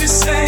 You said.